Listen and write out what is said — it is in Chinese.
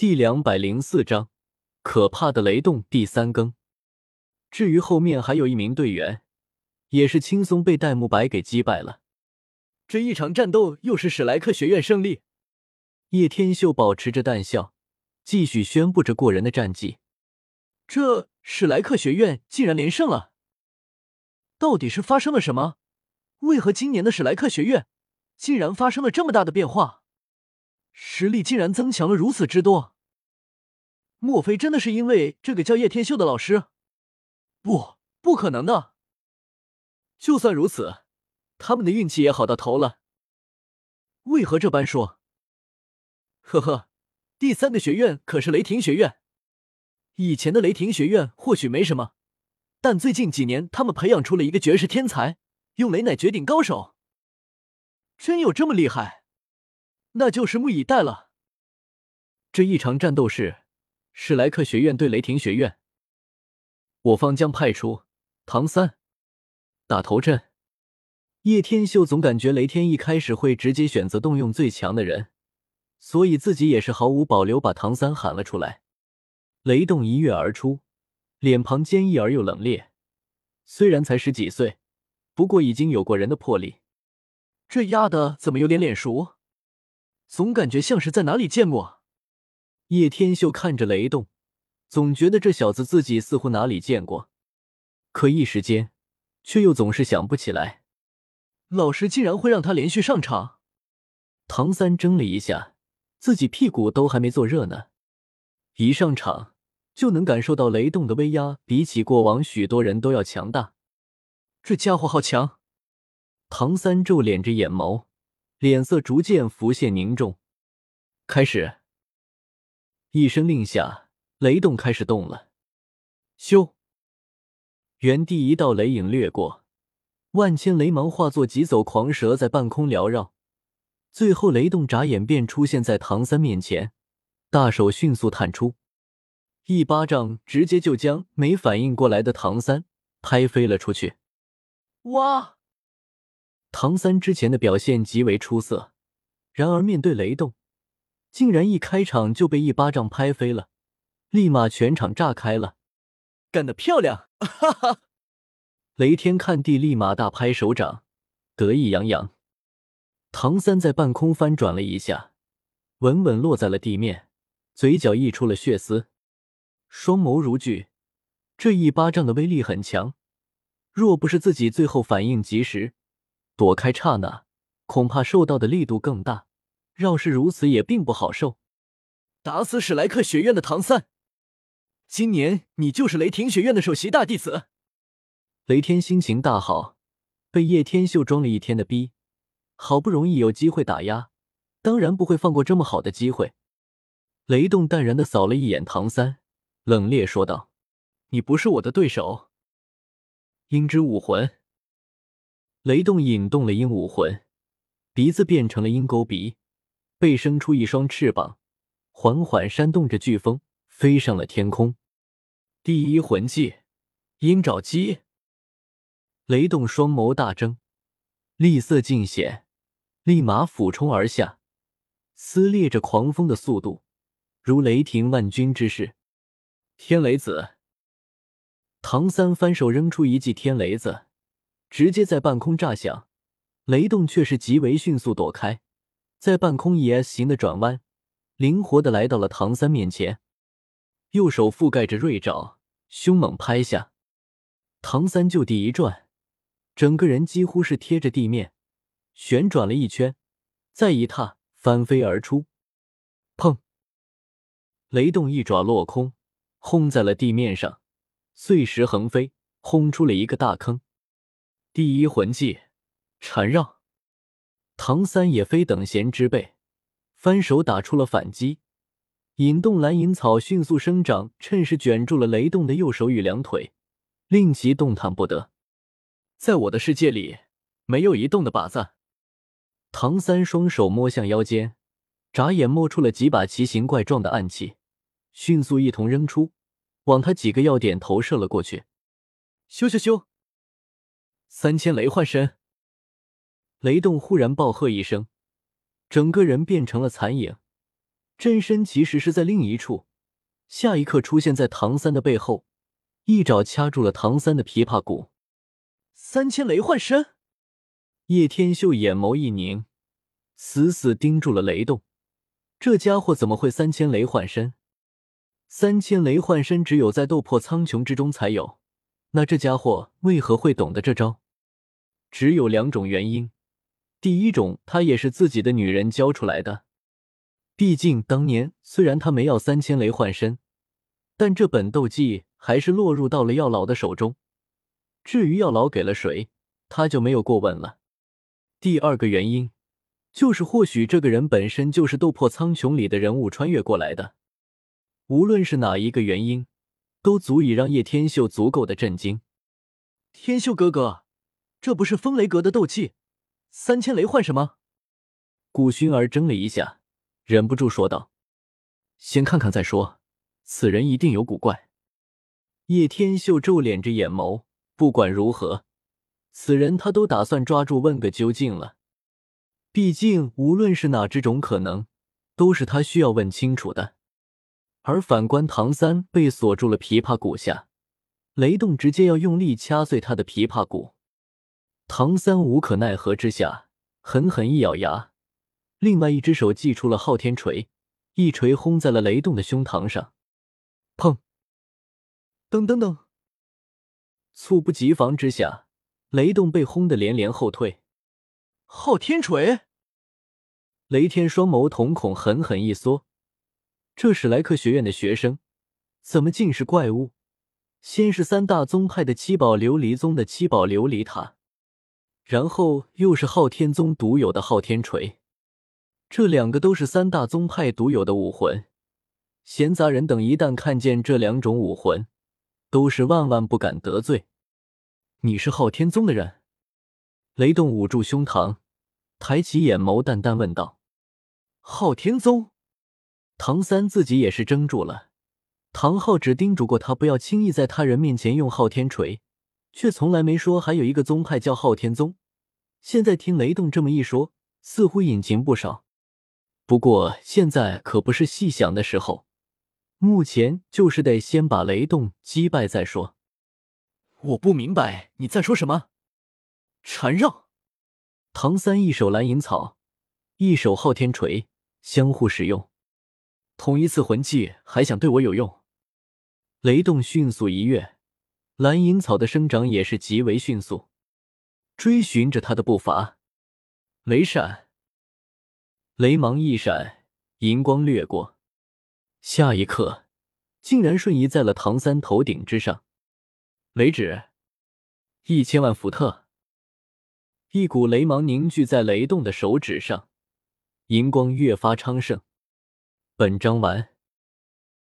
第两百零四章，可怕的雷动第三更。至于后面还有一名队员，也是轻松被戴沐白给击败了。这一场战斗又是史莱克学院胜利。叶天秀保持着淡笑，继续宣布着过人的战绩。这史莱克学院竟然连胜了！到底是发生了什么？为何今年的史莱克学院竟然发生了这么大的变化？实力竟然增强了如此之多？莫非真的是因为这个叫叶天秀的老师？不，不可能的。就算如此，他们的运气也好到头了。为何这般说？呵呵，第三个学院可是雷霆学院。以前的雷霆学院或许没什么，但最近几年他们培养出了一个绝世天才，用雷乃绝顶高手。真有这么厉害？那就拭目以待了。这一场战斗是史莱克学院对雷霆学院，我方将派出唐三打头阵。叶天秀总感觉雷天一开始会直接选择动用最强的人，所以自己也是毫无保留把唐三喊了出来。雷动一跃而出，脸庞坚毅而又冷冽。虽然才十几岁，不过已经有过人的魄力。这丫的怎么有点脸熟？总感觉像是在哪里见过。叶天秀看着雷动，总觉得这小子自己似乎哪里见过，可一时间却又总是想不起来。老师竟然会让他连续上场？唐三怔了一下，自己屁股都还没坐热呢，一上场就能感受到雷动的威压，比起过往许多人都要强大。这家伙好强！唐三皱敛着眼眸。脸色逐渐浮现凝重，开始。一声令下，雷动开始动了。咻！原地一道雷影掠过，万千雷芒化作疾走狂蛇在半空缭绕，最后雷动眨眼便出现在唐三面前，大手迅速探出，一巴掌直接就将没反应过来的唐三拍飞了出去。哇！唐三之前的表现极为出色，然而面对雷动，竟然一开场就被一巴掌拍飞了，立马全场炸开了。干得漂亮！哈哈！雷天看地，立马大拍手掌，得意洋洋。唐三在半空翻转了一下，稳稳落在了地面，嘴角溢出了血丝，双眸如炬。这一巴掌的威力很强，若不是自己最后反应及时。躲开刹那，恐怕受到的力度更大。要是如此，也并不好受。打死史莱克学院的唐三，今年你就是雷霆学院的首席大弟子。雷天心情大好，被叶天秀装了一天的逼，好不容易有机会打压，当然不会放过这么好的机会。雷动淡然的扫了一眼唐三，冷冽说道：“你不是我的对手。”鹰之武魂。雷动引动了鹰武魂，鼻子变成了鹰钩鼻，背生出一双翅膀，缓缓扇动着飓风，飞上了天空。第一魂技，鹰爪击。雷动双眸大睁，厉色尽显，立马俯冲而下，撕裂着狂风的速度，如雷霆万钧之势。天雷子。唐三翻手扔出一记天雷子。直接在半空炸响，雷动却是极为迅速躲开，在半空以 S 型的转弯，灵活的来到了唐三面前，右手覆盖着锐爪，凶猛拍下，唐三就地一转，整个人几乎是贴着地面，旋转了一圈，再一踏翻飞而出，砰！雷动一爪落空，轰在了地面上，碎石横飞，轰出了一个大坑。第一魂技，缠绕。唐三也非等闲之辈，翻手打出了反击，引动蓝银草迅速生长，趁势卷住了雷动的右手与两腿，令其动弹不得。在我的世界里，没有移动的靶子。唐三双手摸向腰间，眨眼摸出了几把奇形怪状的暗器，迅速一同扔出，往他几个要点投射了过去。咻咻咻！三千雷幻身，雷动忽然暴喝一声，整个人变成了残影，真身其实是在另一处，下一刻出现在唐三的背后，一爪掐住了唐三的琵琶骨。三千雷幻身，叶天秀眼眸一凝，死死盯住了雷动。这家伙怎么会三千雷幻身？三千雷幻身只有在斗破苍穹之中才有，那这家伙为何会懂得这招？只有两种原因：第一种，他也是自己的女人教出来的。毕竟当年虽然他没要三千雷幻身，但这本斗技还是落入到了药老的手中。至于药老给了谁，他就没有过问了。第二个原因，就是或许这个人本身就是斗破苍穹里的人物穿越过来的。无论是哪一个原因，都足以让叶天秀足够的震惊。天秀哥哥，这不是风雷阁的斗气三千雷幻什么？古薰儿怔了一下，忍不住说道：“先看看再说，此人一定有古怪。”叶天秀皱敛着眼眸，不管如何，此人他都打算抓住问个究竟了。毕竟无论是哪只种可能，都是他需要问清楚的。而反观唐三被锁住了琵琶骨下，雷动直接要用力掐碎他的琵琶骨。唐三无可奈何之下，狠狠一咬牙，另外一只手祭出了昊天锤，一锤轰在了雷动的胸膛上。砰！噔噔噔！猝不及防之下，雷动被轰得连连后退。昊天锤！雷天双眸瞳孔狠狠一缩。这史莱克学院的学生，怎么尽是怪物？先是三大宗派的七宝琉璃宗的七宝琉璃塔，然后又是昊天宗独有的昊天锤，这两个都是三大宗派独有的武魂。闲杂人等一旦看见这两种武魂，都是万万不敢得罪。你是昊天宗的人？雷动捂住胸膛，抬起眼眸，淡淡问道：“昊天宗。”唐三自己也是怔住了，唐昊只叮嘱过他不要轻易在他人面前用昊天锤，却从来没说还有一个宗派叫昊天宗。现在听雷动这么一说，似乎隐情不少。不过现在可不是细想的时候，目前就是得先把雷动击败再说。我不明白你在说什么，缠绕。唐三一手蓝银草，一手昊天锤，相互使用。同一次魂技还想对我有用？雷动迅速一跃，蓝银草的生长也是极为迅速，追寻着他的步伐。雷闪，雷芒一闪，银光掠过，下一刻竟然瞬移在了唐三头顶之上。雷指，一千万伏特，一股雷芒凝聚在雷动的手指上，银光越发昌盛。本章完。